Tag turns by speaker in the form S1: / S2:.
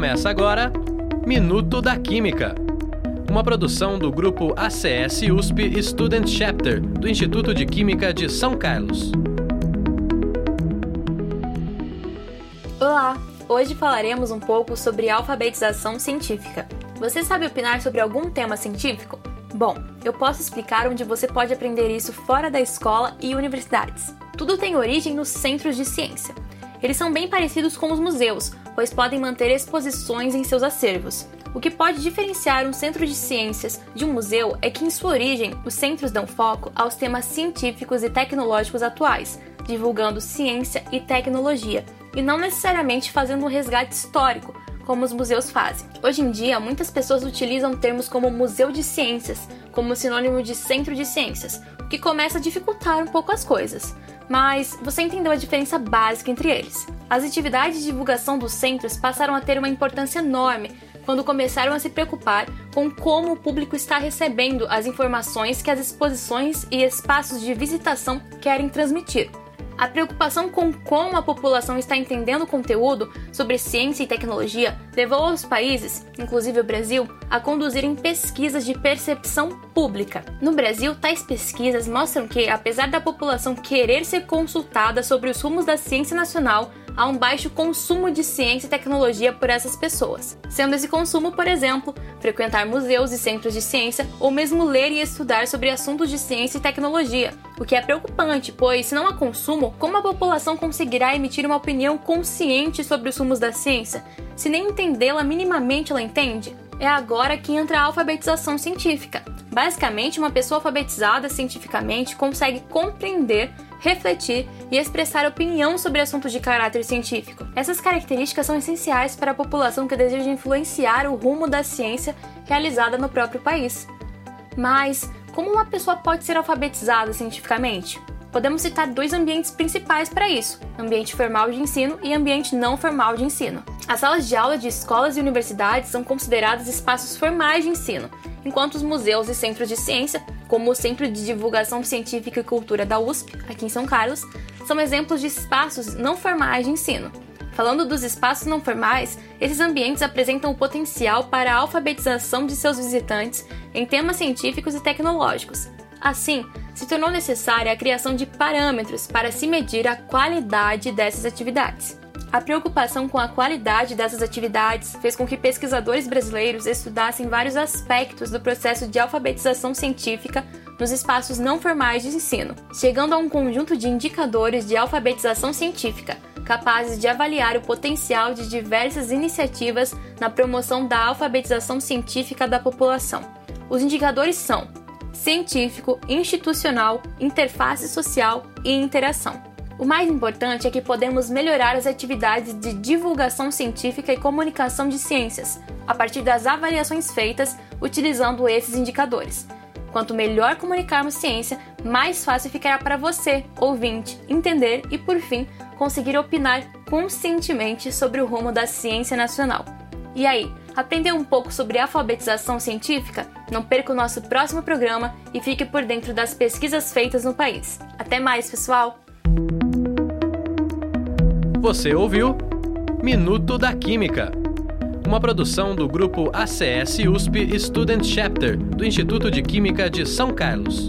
S1: Começa agora Minuto da Química, uma produção do grupo ACS USP Student Chapter do Instituto de Química de São Carlos.
S2: Olá! Hoje falaremos um pouco sobre alfabetização científica. Você sabe opinar sobre algum tema científico? Bom, eu posso explicar onde você pode aprender isso fora da escola e universidades. Tudo tem origem nos centros de ciência. Eles são bem parecidos com os museus, pois podem manter exposições em seus acervos. O que pode diferenciar um centro de ciências de um museu é que, em sua origem, os centros dão foco aos temas científicos e tecnológicos atuais, divulgando ciência e tecnologia, e não necessariamente fazendo um resgate histórico, como os museus fazem. Hoje em dia, muitas pessoas utilizam termos como museu de ciências como sinônimo de centro de ciências, o que começa a dificultar um pouco as coisas. Mas você entendeu a diferença básica entre eles. As atividades de divulgação dos centros passaram a ter uma importância enorme quando começaram a se preocupar com como o público está recebendo as informações que as exposições e espaços de visitação querem transmitir. A preocupação com como a população está entendendo o conteúdo sobre ciência e tecnologia levou os países, inclusive o Brasil, a conduzirem pesquisas de percepção pública. No Brasil, tais pesquisas mostram que, apesar da população querer ser consultada sobre os rumos da ciência nacional, há um baixo consumo de ciência e tecnologia por essas pessoas, sendo esse consumo, por exemplo, frequentar museus e centros de ciência ou mesmo ler e estudar sobre assuntos de ciência e tecnologia, o que é preocupante, pois se não há consumo, como a população conseguirá emitir uma opinião consciente sobre os rumos da ciência, se nem entendê-la minimamente ela entende? É agora que entra a alfabetização científica. Basicamente, uma pessoa alfabetizada cientificamente consegue compreender refletir e expressar opinião sobre assuntos de caráter científico. Essas características são essenciais para a população que deseja influenciar o rumo da ciência realizada no próprio país. Mas como uma pessoa pode ser alfabetizada cientificamente? Podemos citar dois ambientes principais para isso: ambiente formal de ensino e ambiente não formal de ensino. As salas de aula de escolas e universidades são consideradas espaços formais de ensino, enquanto os museus e centros de ciência, como o Centro de Divulgação Científica e Cultura da USP, aqui em São Carlos, são exemplos de espaços não formais de ensino. Falando dos espaços não formais, esses ambientes apresentam o potencial para a alfabetização de seus visitantes em temas científicos e tecnológicos. Assim, se tornou necessária a criação de parâmetros para se medir a qualidade dessas atividades. A preocupação com a qualidade dessas atividades fez com que pesquisadores brasileiros estudassem vários aspectos do processo de alfabetização científica nos espaços não formais de ensino, chegando a um conjunto de indicadores de alfabetização científica, capazes de avaliar o potencial de diversas iniciativas na promoção da alfabetização científica da população. Os indicadores são científico, institucional, interface social e interação. O mais importante é que podemos melhorar as atividades de divulgação científica e comunicação de ciências, a partir das avaliações feitas utilizando esses indicadores. Quanto melhor comunicarmos ciência, mais fácil ficará para você, ouvinte, entender e, por fim, conseguir opinar conscientemente sobre o rumo da ciência nacional. E aí, aprendeu um pouco sobre alfabetização científica? Não perca o nosso próximo programa e fique por dentro das pesquisas feitas no país. Até mais, pessoal!
S1: Você ouviu Minuto da Química, uma produção do grupo ACS USP Student Chapter do Instituto de Química de São Carlos.